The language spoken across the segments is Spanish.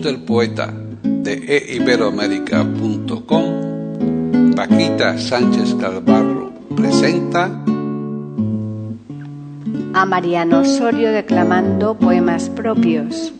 Del poeta de eiberoamérica.com, Paquita Sánchez Calvarro presenta a Mariano Osorio declamando poemas propios.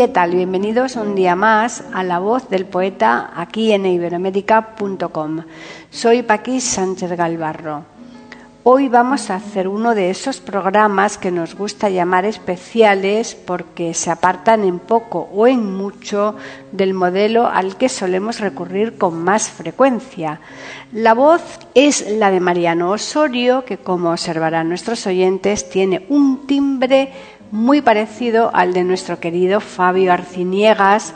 ¿Qué tal? Bienvenidos un día más a La Voz del Poeta aquí en iberoamérica.com. Soy Paquis Sánchez Galvarro. Hoy vamos a hacer uno de esos programas que nos gusta llamar especiales porque se apartan en poco o en mucho del modelo al que solemos recurrir con más frecuencia. La voz es la de Mariano Osorio, que como observarán nuestros oyentes tiene un timbre muy parecido al de nuestro querido Fabio Arciniegas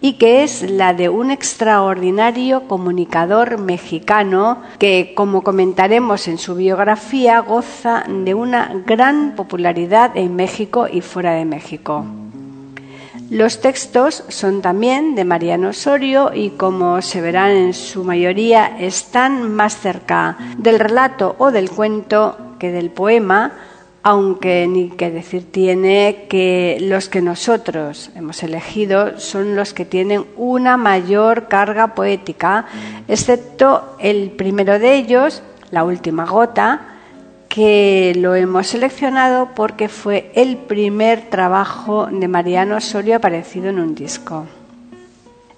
y que es la de un extraordinario comunicador mexicano que, como comentaremos en su biografía, goza de una gran popularidad en México y fuera de México. Los textos son también de Mariano Osorio y, como se verán en su mayoría, están más cerca del relato o del cuento que del poema, aunque ni que decir tiene que los que nosotros hemos elegido son los que tienen una mayor carga poética, excepto el primero de ellos, La última gota, que lo hemos seleccionado porque fue el primer trabajo de Mariano Osorio aparecido en un disco.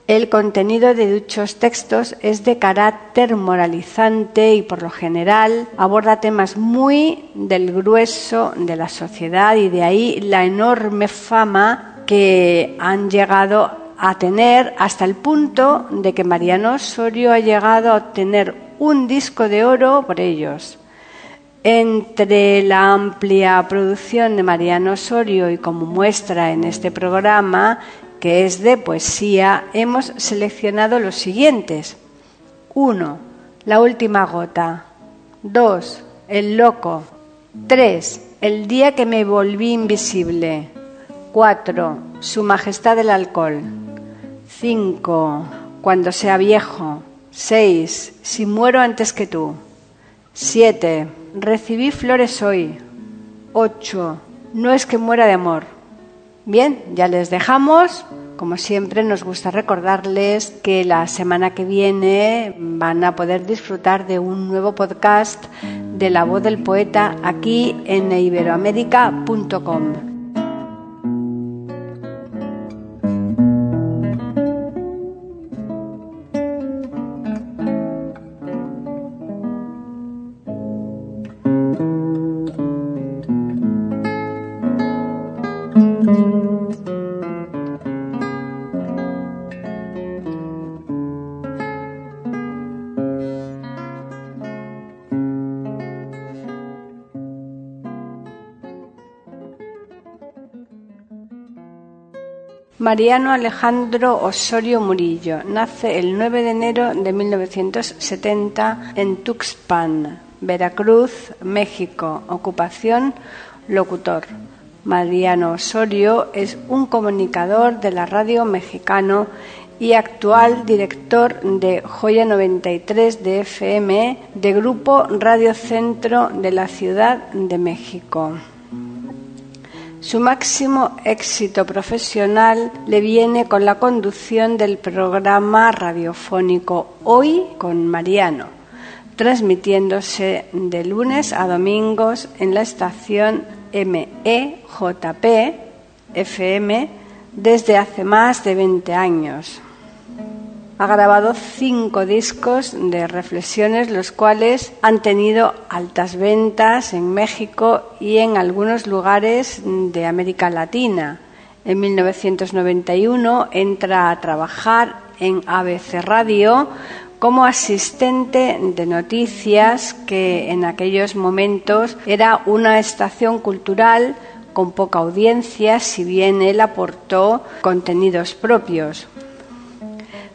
El contenido de dichos textos es de carácter moralizante y por lo general aborda temas muy del grueso de la sociedad y de ahí la enorme fama que han llegado a tener hasta el punto de que Mariano Osorio ha llegado a obtener un disco de oro por ellos. Entre la amplia producción de Mariano Osorio y como muestra en este programa que es de poesía, hemos seleccionado los siguientes. 1. La última gota. 2. El loco. 3. El día que me volví invisible. 4. Su majestad el alcohol. 5. Cuando sea viejo. 6. Si muero antes que tú. 7. Recibí flores hoy. 8. No es que muera de amor. Bien, ya les dejamos. Como siempre, nos gusta recordarles que la semana que viene van a poder disfrutar de un nuevo podcast de la voz del poeta aquí en iberoamérica.com. Mariano Alejandro Osorio Murillo nace el 9 de enero de 1970 en Tuxpan, Veracruz, México. Ocupación locutor. Mariano Osorio es un comunicador de la radio mexicano y actual director de Joya 93 de FM de Grupo Radio Centro de la Ciudad de México. Su máximo éxito profesional le viene con la conducción del programa radiofónico Hoy con Mariano, transmitiéndose de lunes a domingos en la estación MEJP FM desde hace más de 20 años. Ha grabado cinco discos de reflexiones, los cuales han tenido altas ventas en México y en algunos lugares de América Latina. En 1991 entra a trabajar en ABC Radio como asistente de noticias, que en aquellos momentos era una estación cultural con poca audiencia, si bien él aportó contenidos propios.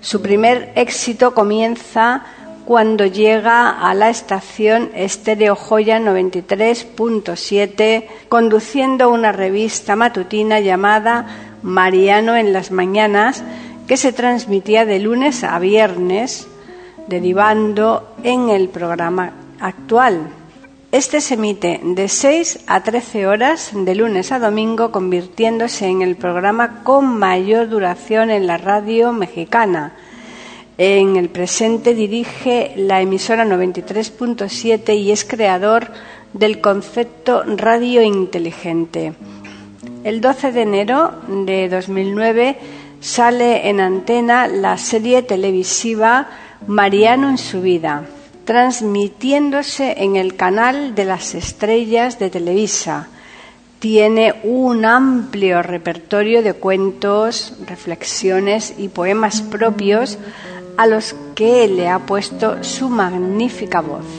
Su primer éxito comienza cuando llega a la estación Estéreo Joya 93.7 conduciendo una revista matutina llamada Mariano en las Mañanas que se transmitía de lunes a viernes derivando en el programa actual. Este se emite de 6 a 13 horas de lunes a domingo, convirtiéndose en el programa con mayor duración en la radio mexicana. En el presente dirige la emisora 93.7 y es creador del concepto radio inteligente. El 12 de enero de 2009 sale en antena la serie televisiva Mariano en su vida transmitiéndose en el canal de las estrellas de Televisa. Tiene un amplio repertorio de cuentos, reflexiones y poemas propios a los que le ha puesto su magnífica voz.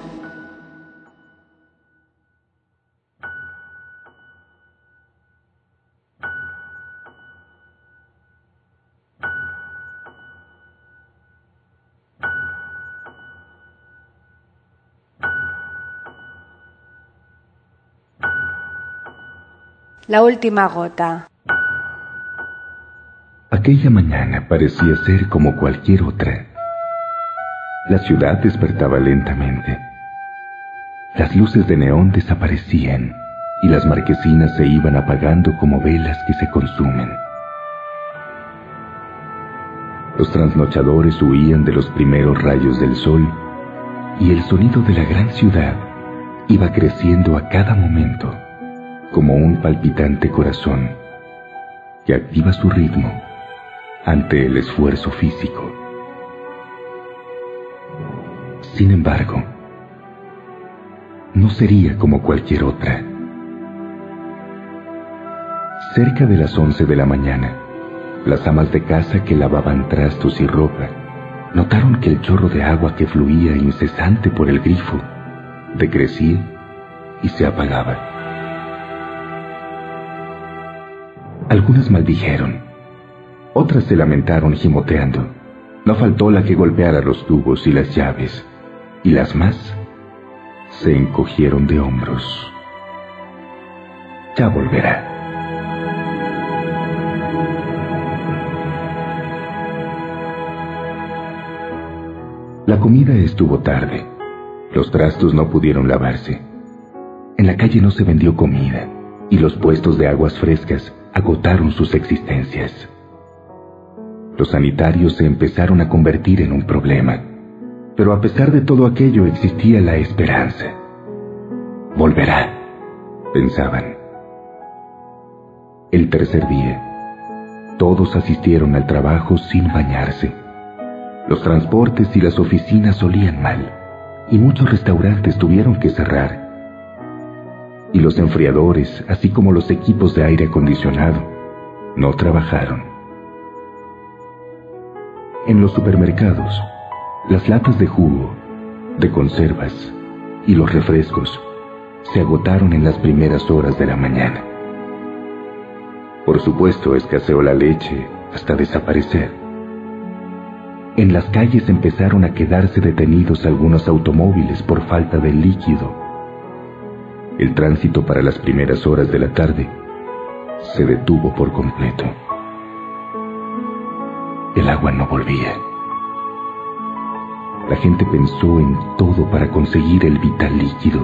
La última gota. Aquella mañana parecía ser como cualquier otra. La ciudad despertaba lentamente. Las luces de neón desaparecían y las marquesinas se iban apagando como velas que se consumen. Los trasnochadores huían de los primeros rayos del sol y el sonido de la gran ciudad iba creciendo a cada momento como un palpitante corazón que activa su ritmo ante el esfuerzo físico. Sin embargo, no sería como cualquier otra. Cerca de las once de la mañana, las amas de casa que lavaban trastos y ropa notaron que el chorro de agua que fluía incesante por el grifo decrecía y se apagaba. Algunas maldijeron, otras se lamentaron gimoteando. No faltó la que golpeara los tubos y las llaves, y las más se encogieron de hombros. Ya volverá. La comida estuvo tarde. Los trastos no pudieron lavarse. En la calle no se vendió comida y los puestos de aguas frescas agotaron sus existencias. Los sanitarios se empezaron a convertir en un problema, pero a pesar de todo aquello existía la esperanza. Volverá, pensaban. El tercer día, todos asistieron al trabajo sin bañarse. Los transportes y las oficinas olían mal, y muchos restaurantes tuvieron que cerrar y los enfriadores, así como los equipos de aire acondicionado, no trabajaron. En los supermercados, las latas de jugo, de conservas y los refrescos se agotaron en las primeras horas de la mañana. Por supuesto, escaseó la leche hasta desaparecer. En las calles empezaron a quedarse detenidos algunos automóviles por falta de líquido. El tránsito para las primeras horas de la tarde se detuvo por completo. El agua no volvía. La gente pensó en todo para conseguir el vital líquido.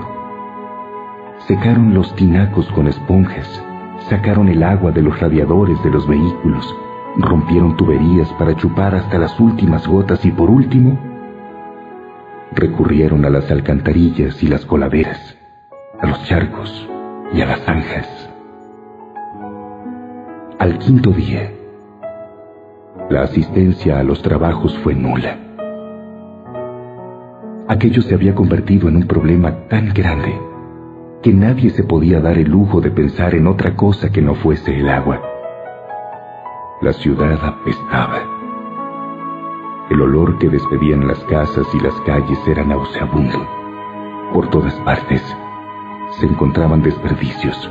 Secaron los tinacos con esponjas, sacaron el agua de los radiadores de los vehículos, rompieron tuberías para chupar hasta las últimas gotas y por último, recurrieron a las alcantarillas y las coladeras, a los charcos y a las zanjas. Al quinto día, la asistencia a los trabajos fue nula. Aquello se había convertido en un problema tan grande que nadie se podía dar el lujo de pensar en otra cosa que no fuese el agua. La ciudad apestaba. El olor que despedían las casas y las calles era nauseabundo. Por todas partes se encontraban desperdicios,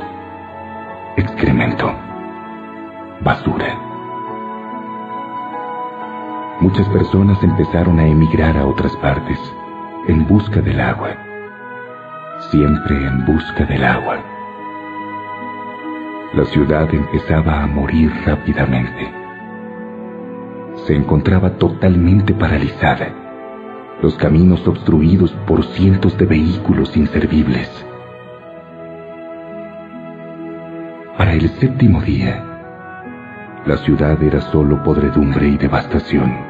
excremento, basura. Muchas personas empezaron a emigrar a otras partes en busca del agua, siempre en busca del agua. La ciudad empezaba a morir rápidamente. Se encontraba totalmente paralizada, los caminos obstruidos por cientos de vehículos inservibles. Para el séptimo día, la ciudad era solo podredumbre y devastación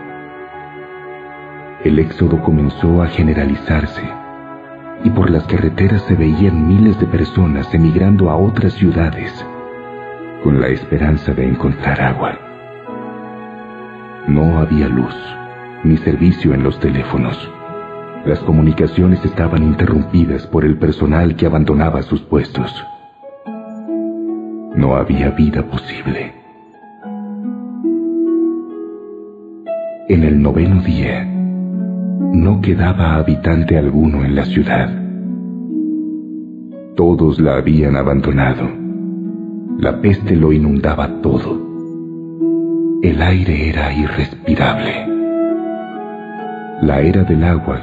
el éxodo comenzó a generalizarse y por las carreteras se veían miles de personas emigrando a otras ciudades con la esperanza de encontrar agua. No había luz ni servicio en los teléfonos. Las comunicaciones estaban interrumpidas por el personal que abandonaba sus puestos. No había vida posible. En el noveno día, no quedaba habitante alguno en la ciudad. Todos la habían abandonado. La peste lo inundaba todo. El aire era irrespirable. La era del agua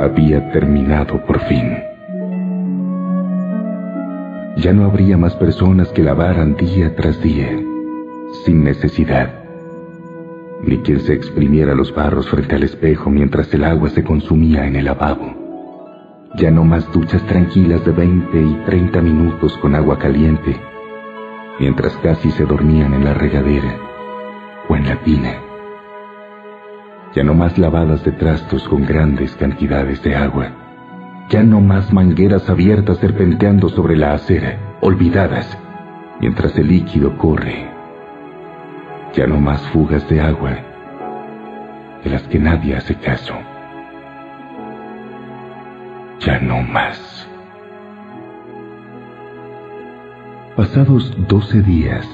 había terminado por fin. Ya no habría más personas que lavaran día tras día, sin necesidad ni quien se exprimiera los barros frente al espejo mientras el agua se consumía en el lavabo. Ya no más duchas tranquilas de 20 y 30 minutos con agua caliente, mientras casi se dormían en la regadera o en la tina. Ya no más lavadas de trastos con grandes cantidades de agua. Ya no más mangueras abiertas serpenteando sobre la acera, olvidadas, mientras el líquido corre ya no más fugas de agua de las que nadie hace caso. Ya no más. Pasados doce días,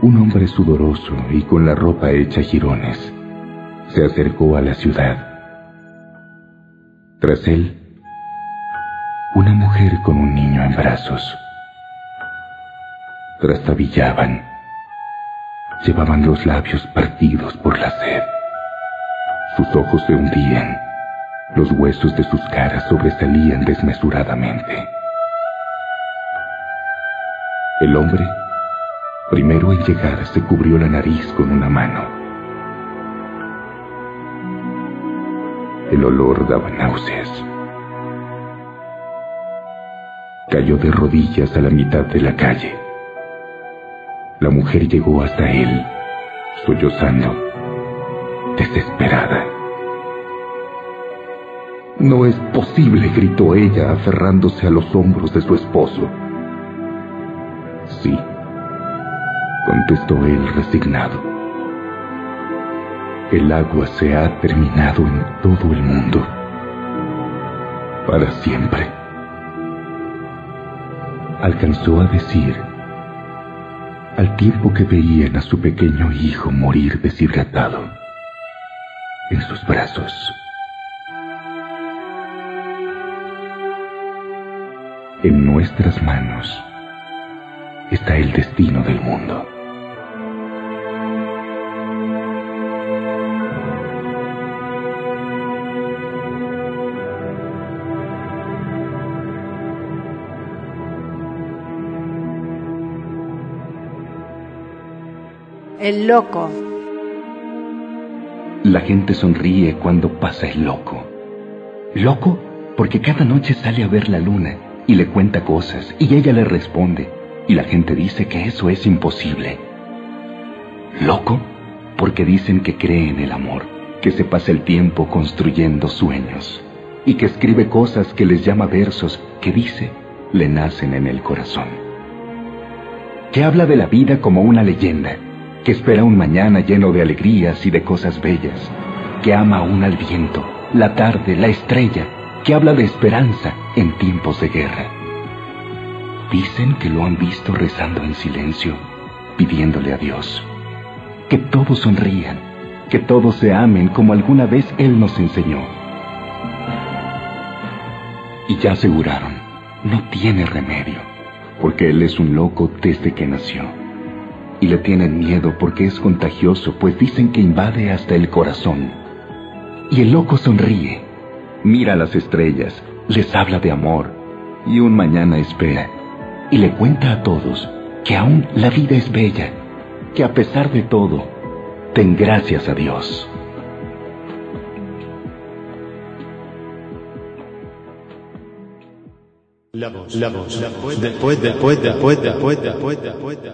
un hombre sudoroso y con la ropa hecha jirones se acercó a la ciudad. Tras él, una mujer con un niño en brazos. Trastabillaban llevaban los labios partidos por la sed. Sus ojos se hundían, los huesos de sus caras sobresalían desmesuradamente. El hombre, primero en llegar, se cubrió la nariz con una mano. El olor daba náuseas. Cayó de rodillas a la mitad de la calle. La mujer llegó hasta él, sollozando, desesperada. No es posible, gritó ella, aferrándose a los hombros de su esposo. Sí, contestó él resignado. El agua se ha terminado en todo el mundo. Para siempre. Alcanzó a decir al tiempo que veían a su pequeño hijo morir deshidratado en sus brazos. En nuestras manos está el destino del mundo. El loco. La gente sonríe cuando pasa el loco. Loco porque cada noche sale a ver la luna y le cuenta cosas y ella le responde y la gente dice que eso es imposible. Loco porque dicen que cree en el amor, que se pasa el tiempo construyendo sueños y que escribe cosas que les llama versos que dice le nacen en el corazón. Que habla de la vida como una leyenda que espera un mañana lleno de alegrías y de cosas bellas, que ama aún al viento, la tarde, la estrella, que habla de esperanza en tiempos de guerra. Dicen que lo han visto rezando en silencio, pidiéndole a Dios. Que todos sonrían, que todos se amen como alguna vez Él nos enseñó. Y ya aseguraron, no tiene remedio, porque Él es un loco desde que nació y le tienen miedo porque es contagioso, pues dicen que invade hasta el corazón. Y el loco sonríe, mira las estrellas, les habla de amor y un mañana espera y le cuenta a todos que aún la vida es bella, que a pesar de todo, ten gracias a Dios.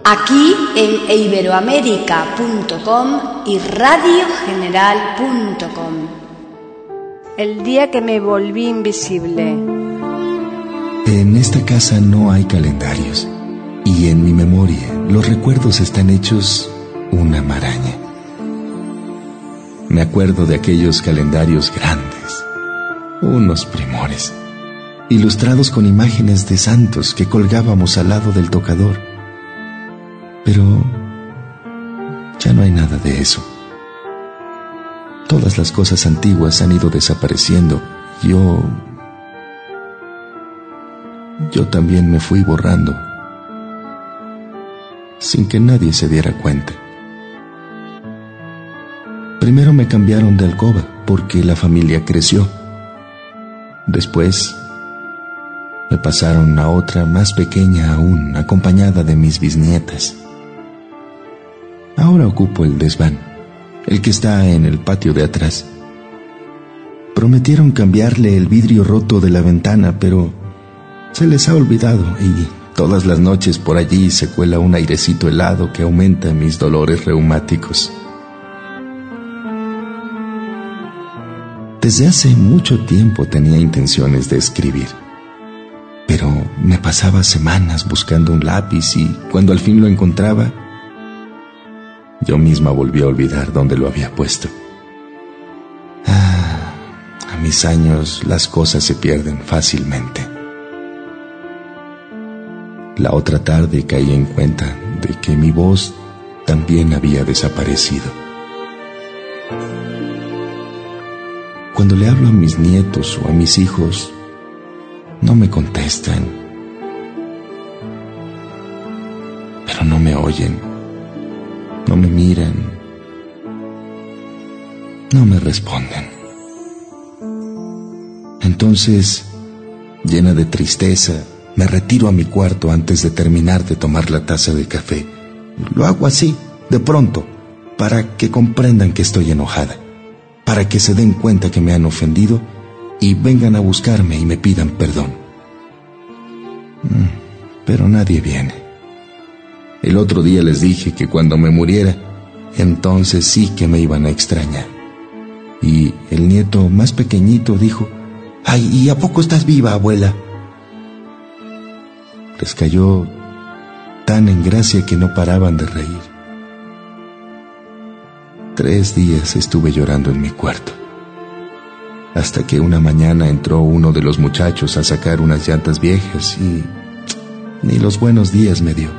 Aquí en iberoamérica.com y radiogeneral.com. El día que me volví invisible. En esta casa no hay calendarios y en mi memoria los recuerdos están hechos una maraña. Me acuerdo de aquellos calendarios grandes, unos primores ilustrados con imágenes de santos que colgábamos al lado del tocador. Pero ya no hay nada de eso. Todas las cosas antiguas han ido desapareciendo. Yo... Yo también me fui borrando, sin que nadie se diera cuenta. Primero me cambiaron de alcoba porque la familia creció. Después me pasaron a otra más pequeña aún, acompañada de mis bisnietas. Ahora ocupo el desván, el que está en el patio de atrás. Prometieron cambiarle el vidrio roto de la ventana, pero se les ha olvidado y todas las noches por allí se cuela un airecito helado que aumenta mis dolores reumáticos. Desde hace mucho tiempo tenía intenciones de escribir pero me pasaba semanas buscando un lápiz y cuando al fin lo encontraba, yo misma volví a olvidar dónde lo había puesto. Ah, a mis años las cosas se pierden fácilmente. La otra tarde caí en cuenta de que mi voz también había desaparecido. Cuando le hablo a mis nietos o a mis hijos, no me contestan, pero no me oyen, no me miran, no me responden. Entonces, llena de tristeza, me retiro a mi cuarto antes de terminar de tomar la taza de café. Lo hago así, de pronto, para que comprendan que estoy enojada, para que se den cuenta que me han ofendido y vengan a buscarme y me pidan perdón. Mm, pero nadie viene. El otro día les dije que cuando me muriera, entonces sí que me iban a extrañar. Y el nieto más pequeñito dijo, Ay, ¿y a poco estás viva, abuela? Les cayó tan en gracia que no paraban de reír. Tres días estuve llorando en mi cuarto hasta que una mañana entró uno de los muchachos a sacar unas llantas viejas y ni los buenos días me dio.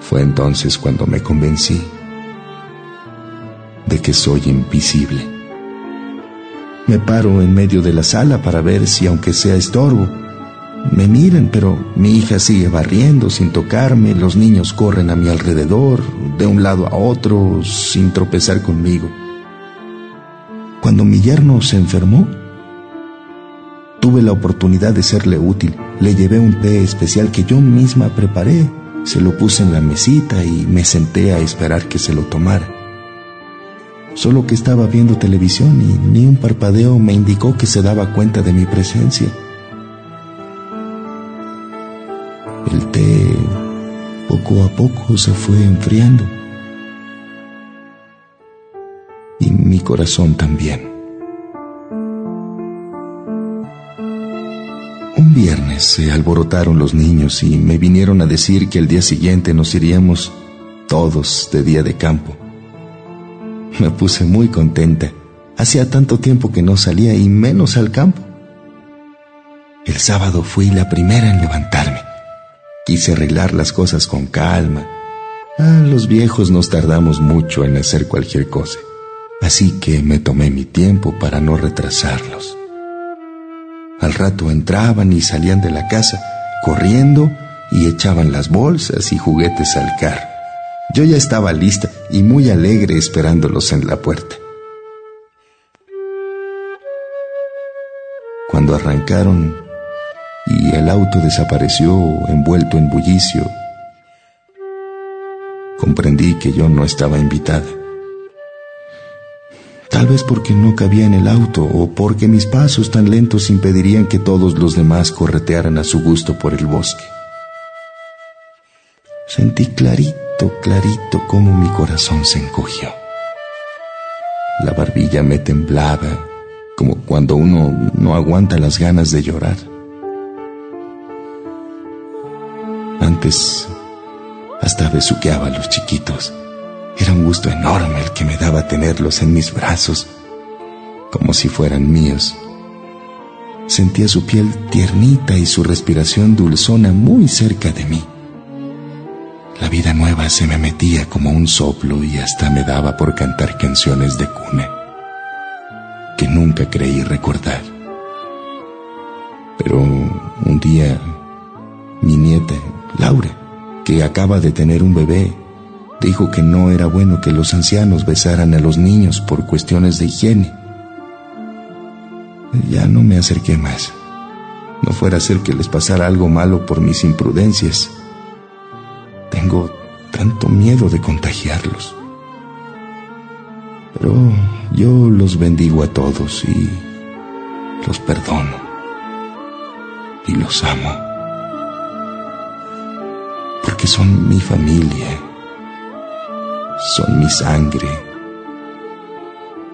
Fue entonces cuando me convencí de que soy invisible. Me paro en medio de la sala para ver si aunque sea estorbo, me miran, pero mi hija sigue barriendo sin tocarme, los niños corren a mi alrededor, de un lado a otro, sin tropezar conmigo. Cuando mi yerno se enfermó, tuve la oportunidad de serle útil. Le llevé un té especial que yo misma preparé, se lo puse en la mesita y me senté a esperar que se lo tomara. Solo que estaba viendo televisión y ni un parpadeo me indicó que se daba cuenta de mi presencia. El té poco a poco se fue enfriando. Mi corazón también. Un viernes se alborotaron los niños y me vinieron a decir que el día siguiente nos iríamos todos de día de campo. Me puse muy contenta. Hacía tanto tiempo que no salía y menos al campo. El sábado fui la primera en levantarme. Quise arreglar las cosas con calma. Ah, los viejos nos tardamos mucho en hacer cualquier cosa. Así que me tomé mi tiempo para no retrasarlos. Al rato entraban y salían de la casa, corriendo y echaban las bolsas y juguetes al carro. Yo ya estaba lista y muy alegre esperándolos en la puerta. Cuando arrancaron, y el auto desapareció envuelto en bullicio. Comprendí que yo no estaba invitada. Tal vez porque no cabía en el auto o porque mis pasos tan lentos impedirían que todos los demás corretearan a su gusto por el bosque. Sentí clarito, clarito cómo mi corazón se encogió. La barbilla me temblaba, como cuando uno no aguanta las ganas de llorar. Antes hasta besuqueaba a los chiquitos. Era un gusto enorme el que me daba tenerlos en mis brazos, como si fueran míos. Sentía su piel tiernita y su respiración dulzona muy cerca de mí. La vida nueva se me metía como un soplo y hasta me daba por cantar canciones de cuna que nunca creí recordar. Pero un día mi nieta Laura, que acaba de tener un bebé, dijo que no era bueno que los ancianos besaran a los niños por cuestiones de higiene. Ya no me acerqué más. No fuera a ser que les pasara algo malo por mis imprudencias. Tengo tanto miedo de contagiarlos. Pero yo los bendigo a todos y los perdono y los amo porque son mi familia, son mi sangre.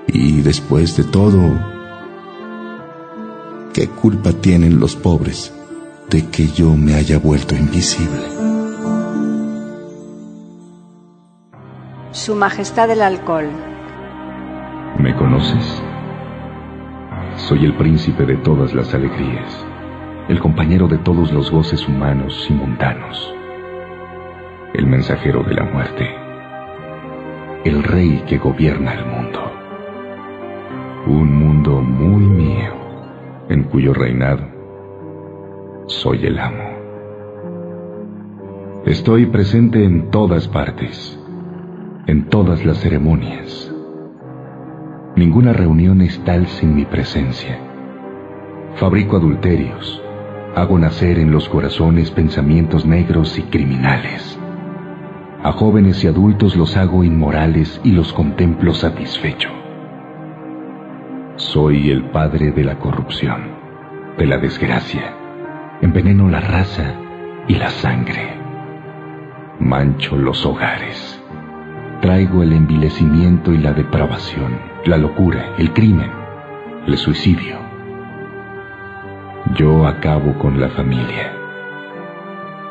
Y después de todo, ¿qué culpa tienen los pobres de que yo me haya vuelto invisible? Su Majestad el Alcohol. ¿Me conoces? Soy el príncipe de todas las alegrías, el compañero de todos los goces humanos y mundanos el mensajero de la muerte, el rey que gobierna el mundo. Un mundo muy mío, en cuyo reinado soy el amo. Estoy presente en todas partes, en todas las ceremonias. Ninguna reunión es tal sin mi presencia. Fabrico adulterios, hago nacer en los corazones pensamientos negros y criminales. A jóvenes y adultos los hago inmorales y los contemplo satisfecho. Soy el padre de la corrupción, de la desgracia. Enveneno la raza y la sangre. Mancho los hogares. Traigo el envilecimiento y la depravación, la locura, el crimen, el suicidio. Yo acabo con la familia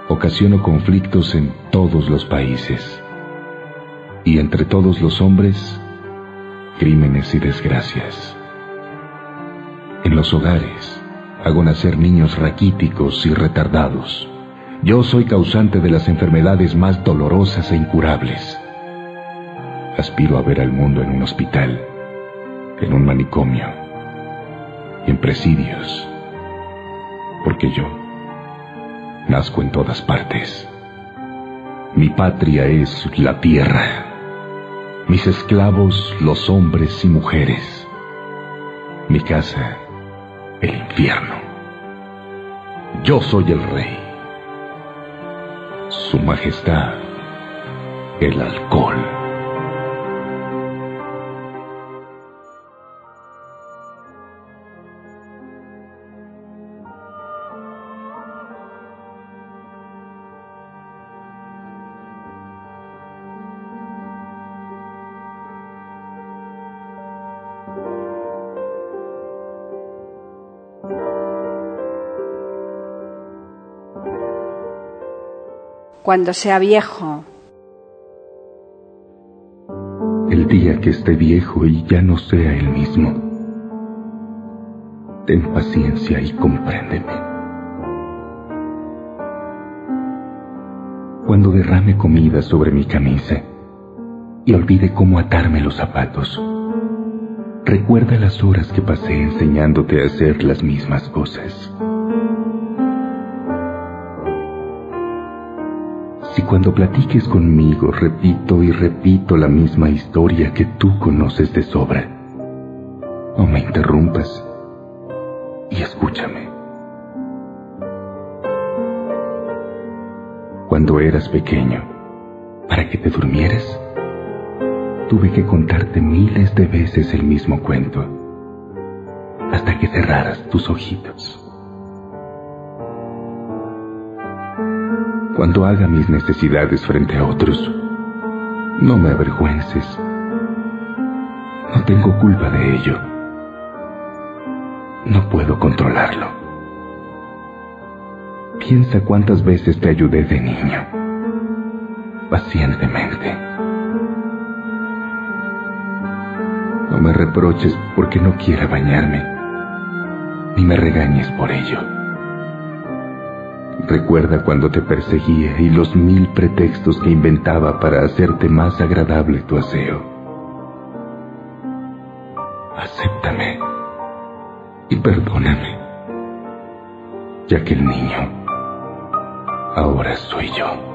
ocasiono conflictos en todos los países y entre todos los hombres, crímenes y desgracias. En los hogares hago nacer niños raquíticos y retardados, Yo soy causante de las enfermedades más dolorosas e incurables. Aspiro a ver al mundo en un hospital, en un manicomio, en presidios, porque yo nazco en todas partes. Mi patria es la tierra, mis esclavos los hombres y mujeres, mi casa el infierno. Yo soy el rey, su majestad el alcohol. Cuando sea viejo. El día que esté viejo y ya no sea el mismo, ten paciencia y compréndeme. Cuando derrame comida sobre mi camisa y olvide cómo atarme los zapatos, recuerda las horas que pasé enseñándote a hacer las mismas cosas. Cuando platiques conmigo repito y repito la misma historia que tú conoces de sobra, no me interrumpas y escúchame. Cuando eras pequeño, para que te durmieras, tuve que contarte miles de veces el mismo cuento hasta que cerraras tus ojitos. Cuando haga mis necesidades frente a otros. No me avergüences. No tengo culpa de ello. No puedo controlarlo. Piensa cuántas veces te ayudé de niño. Pacientemente. No me reproches porque no quiera bañarme, ni me regañes por ello. Recuerda cuando te perseguía y los mil pretextos que inventaba para hacerte más agradable tu aseo. Acéptame y perdóname, ya que el niño ahora soy yo.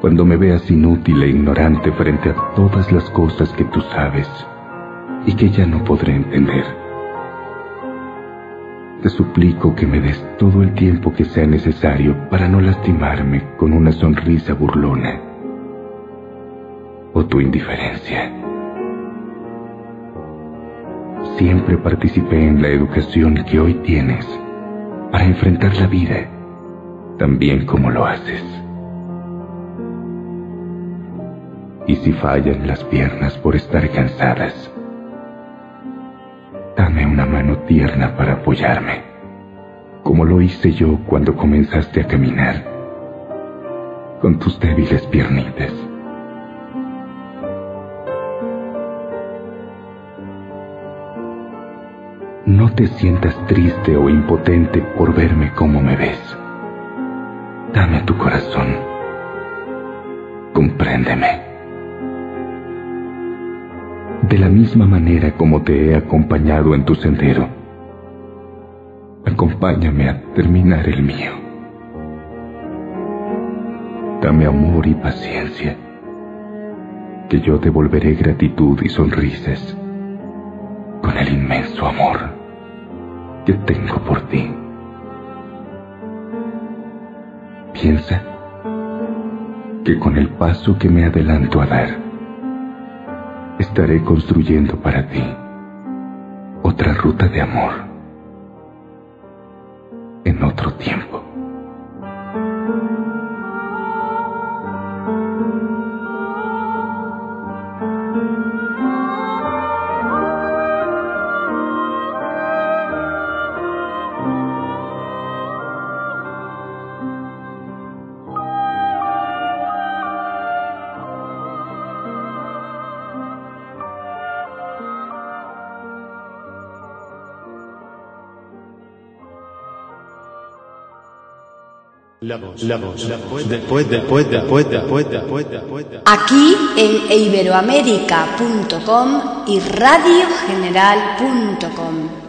Cuando me veas inútil e ignorante frente a todas las cosas que tú sabes, y que ya no podré entender. Te suplico que me des todo el tiempo que sea necesario para no lastimarme con una sonrisa burlona o tu indiferencia. Siempre participé en la educación que hoy tienes para enfrentar la vida tan bien como lo haces. Y si fallan las piernas por estar cansadas, Dame una mano tierna para apoyarme, como lo hice yo cuando comenzaste a caminar, con tus débiles piernitas. No te sientas triste o impotente por verme como me ves. Dame tu corazón. Compréndeme de la misma manera como te he acompañado en tu sendero. Acompáñame a terminar el mío. Dame amor y paciencia, que yo devolveré gratitud y sonrisas con el inmenso amor que tengo por ti. Piensa que con el paso que me adelanto a dar, estaré construyendo para ti otra ruta de amor en otro tiempo. Aquí en iberoamérica.com y radiogeneral.com.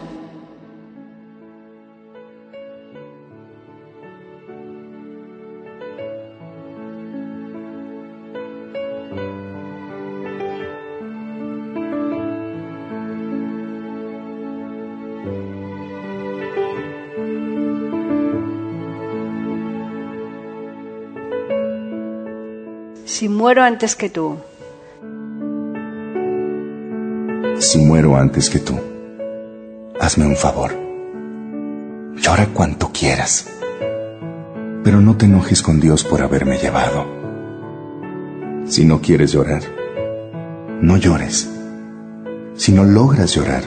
Si muero antes que tú. Si muero antes que tú, hazme un favor. Llora cuanto quieras. Pero no te enojes con Dios por haberme llevado. Si no quieres llorar, no llores. Si no logras llorar,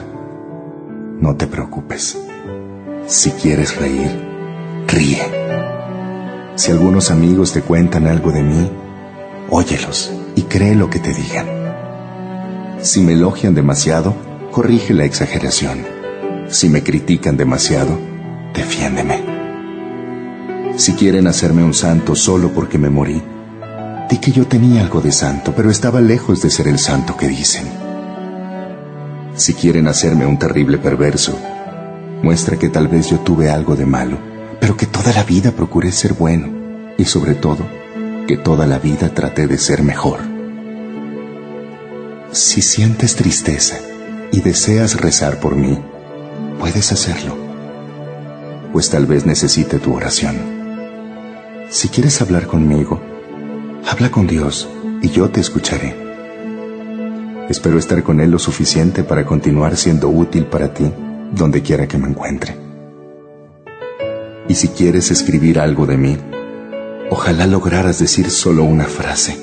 no te preocupes. Si quieres reír, ríe. Si algunos amigos te cuentan algo de mí, óyelos y cree lo que te digan. Si me elogian demasiado, corrige la exageración. Si me critican demasiado, defiéndeme. Si quieren hacerme un santo solo porque me morí, di que yo tenía algo de santo, pero estaba lejos de ser el santo que dicen. Si quieren hacerme un terrible perverso, muestra que tal vez yo tuve algo de malo, pero que toda la vida procuré ser bueno y sobre todo que toda la vida traté de ser mejor. Si sientes tristeza y deseas rezar por mí, puedes hacerlo, pues tal vez necesite tu oración. Si quieres hablar conmigo, habla con Dios y yo te escucharé. Espero estar con Él lo suficiente para continuar siendo útil para ti donde quiera que me encuentre. Y si quieres escribir algo de mí, Ojalá lograras decir solo una frase.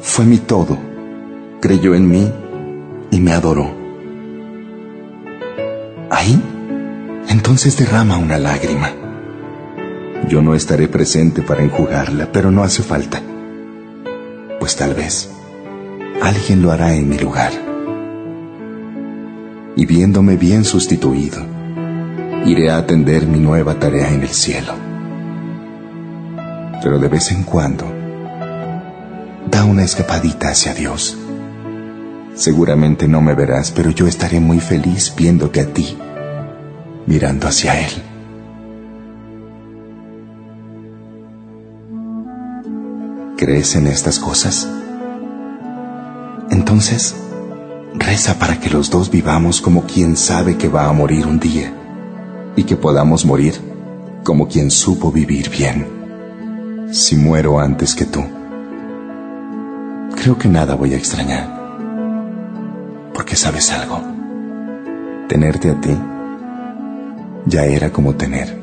Fue mi todo, creyó en mí y me adoró. ¿Ahí? Entonces derrama una lágrima. Yo no estaré presente para enjugarla, pero no hace falta. Pues tal vez alguien lo hará en mi lugar. Y viéndome bien sustituido, iré a atender mi nueva tarea en el cielo pero de vez en cuando da una escapadita hacia Dios. Seguramente no me verás, pero yo estaré muy feliz viéndote a ti, mirando hacia Él. ¿Crees en estas cosas? Entonces, reza para que los dos vivamos como quien sabe que va a morir un día y que podamos morir como quien supo vivir bien si muero antes que tú. Creo que nada voy a extrañar. Porque sabes algo. Tenerte a ti ya era como tener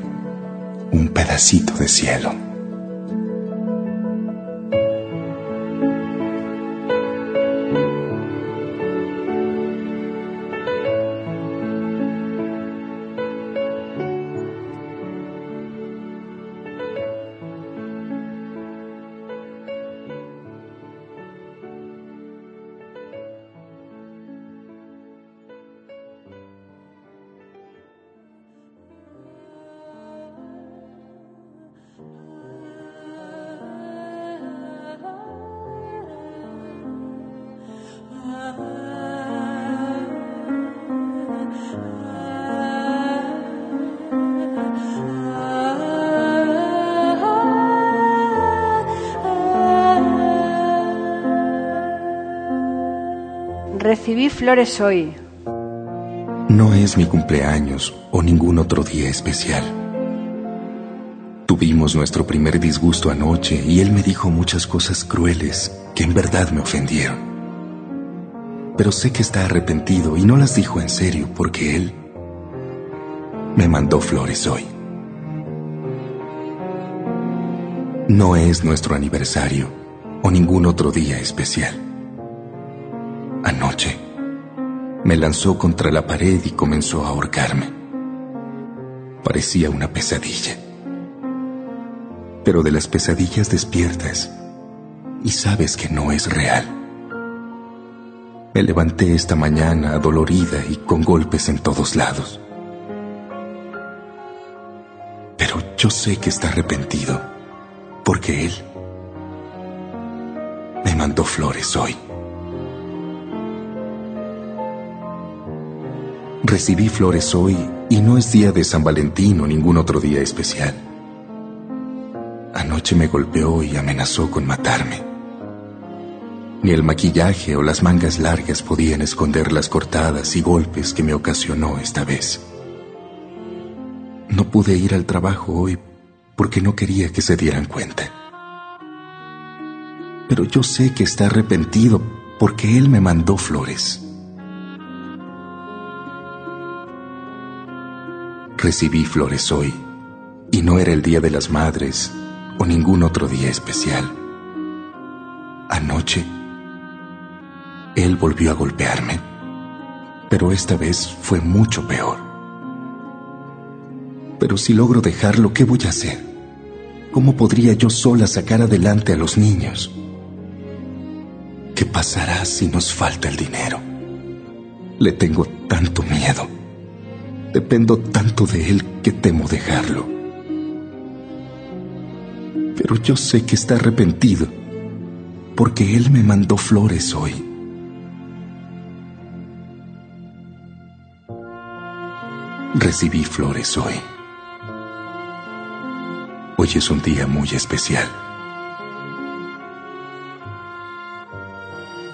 un pedacito de cielo. Recibí flores hoy. No es mi cumpleaños o ningún otro día especial. Tuvimos nuestro primer disgusto anoche y él me dijo muchas cosas crueles que en verdad me ofendieron. Pero sé que está arrepentido y no las dijo en serio porque él me mandó flores hoy. No es nuestro aniversario o ningún otro día especial. Anoche me lanzó contra la pared y comenzó a ahorcarme. Parecía una pesadilla. Pero de las pesadillas despiertas y sabes que no es real. Me levanté esta mañana adolorida y con golpes en todos lados. Pero yo sé que está arrepentido, porque él me mandó flores hoy. Recibí flores hoy y no es día de San Valentín o ningún otro día especial. Anoche me golpeó y amenazó con matarme. Ni el maquillaje o las mangas largas podían esconder las cortadas y golpes que me ocasionó esta vez. No pude ir al trabajo hoy porque no quería que se dieran cuenta. Pero yo sé que está arrepentido porque él me mandó flores. Recibí flores hoy y no era el Día de las Madres o ningún otro día especial. Anoche, él volvió a golpearme, pero esta vez fue mucho peor. Pero si logro dejarlo, ¿qué voy a hacer? ¿Cómo podría yo sola sacar adelante a los niños? ¿Qué pasará si nos falta el dinero? Le tengo tanto miedo. Dependo tanto de él que temo dejarlo. Pero yo sé que está arrepentido, porque él me mandó flores hoy. Recibí flores hoy. Hoy es un día muy especial.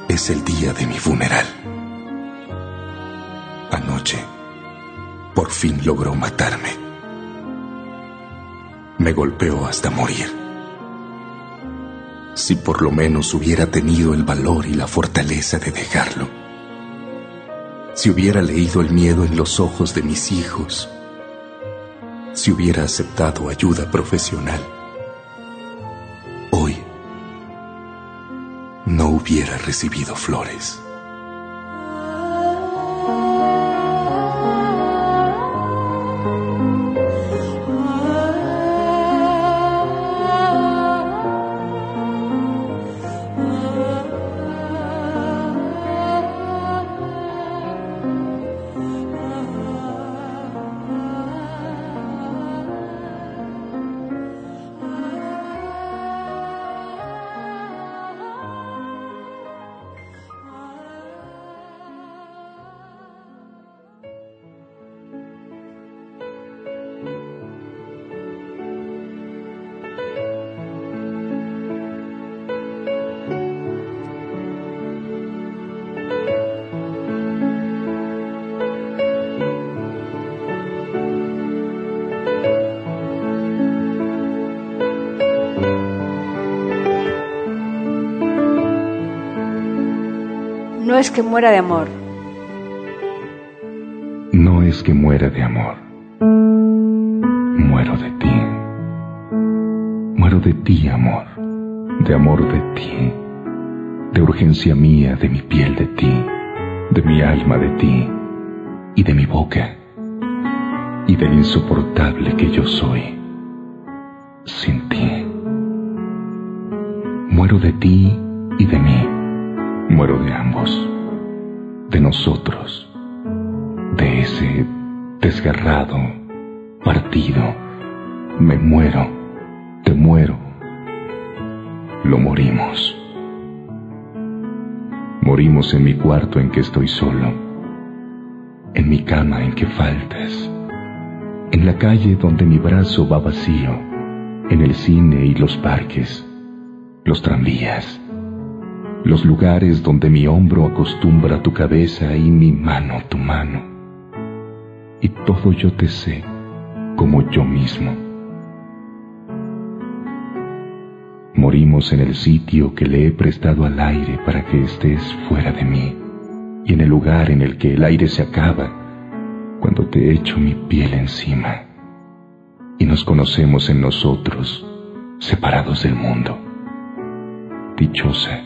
Es el día de mi funeral. Anoche por fin logró matarme. Me golpeó hasta morir. Si por lo menos hubiera tenido el valor y la fortaleza de dejarlo. Si hubiera leído el miedo en los ojos de mis hijos. Si hubiera aceptado ayuda profesional. Hoy no hubiera recibido flores. No es que muera de amor. No es que muera de amor. Muero de ti. Muero de ti, amor. De amor de ti. De urgencia mía, de mi piel de ti. De mi alma de ti. Y de mi boca. Y del insoportable que yo soy. Sin ti. Muero de ti y de mí Muero de ambos, de nosotros, de ese desgarrado, partido. Me muero, te muero. Lo morimos. Morimos en mi cuarto en que estoy solo, en mi cama en que faltas, en la calle donde mi brazo va vacío, en el cine y los parques, los tranvías los lugares donde mi hombro acostumbra tu cabeza y mi mano tu mano. Y todo yo te sé como yo mismo. Morimos en el sitio que le he prestado al aire para que estés fuera de mí, y en el lugar en el que el aire se acaba, cuando te echo mi piel encima, y nos conocemos en nosotros, separados del mundo. Dichosa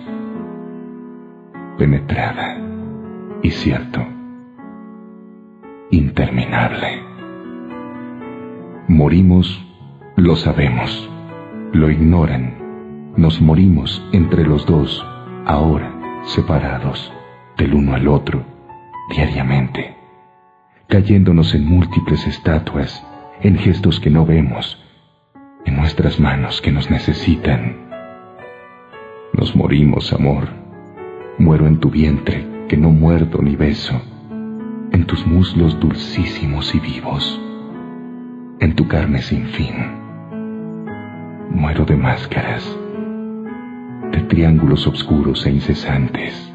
penetrada y cierto, interminable. Morimos, lo sabemos, lo ignoran, nos morimos entre los dos, ahora separados del uno al otro, diariamente, cayéndonos en múltiples estatuas, en gestos que no vemos, en nuestras manos que nos necesitan. Nos morimos, amor. Muero en tu vientre, que no muerdo ni beso, en tus muslos dulcísimos y vivos, en tu carne sin fin. Muero de máscaras, de triángulos oscuros e incesantes.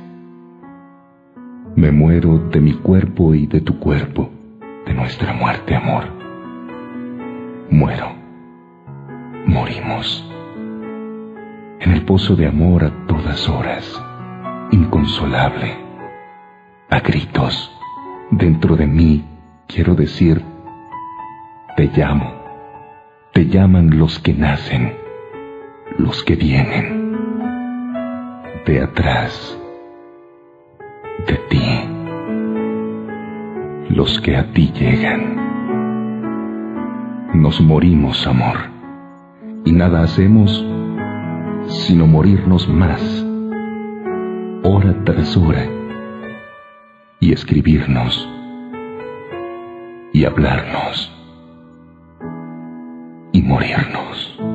Me muero de mi cuerpo y de tu cuerpo, de nuestra muerte, amor. Muero. Morimos en el pozo de amor a todas horas, inconsolable, a gritos, dentro de mí quiero decir, te llamo, te llaman los que nacen, los que vienen, de atrás, de ti, los que a ti llegan. Nos morimos, amor, y nada hacemos sino morirnos más, hora tras hora, y escribirnos, y hablarnos, y morirnos.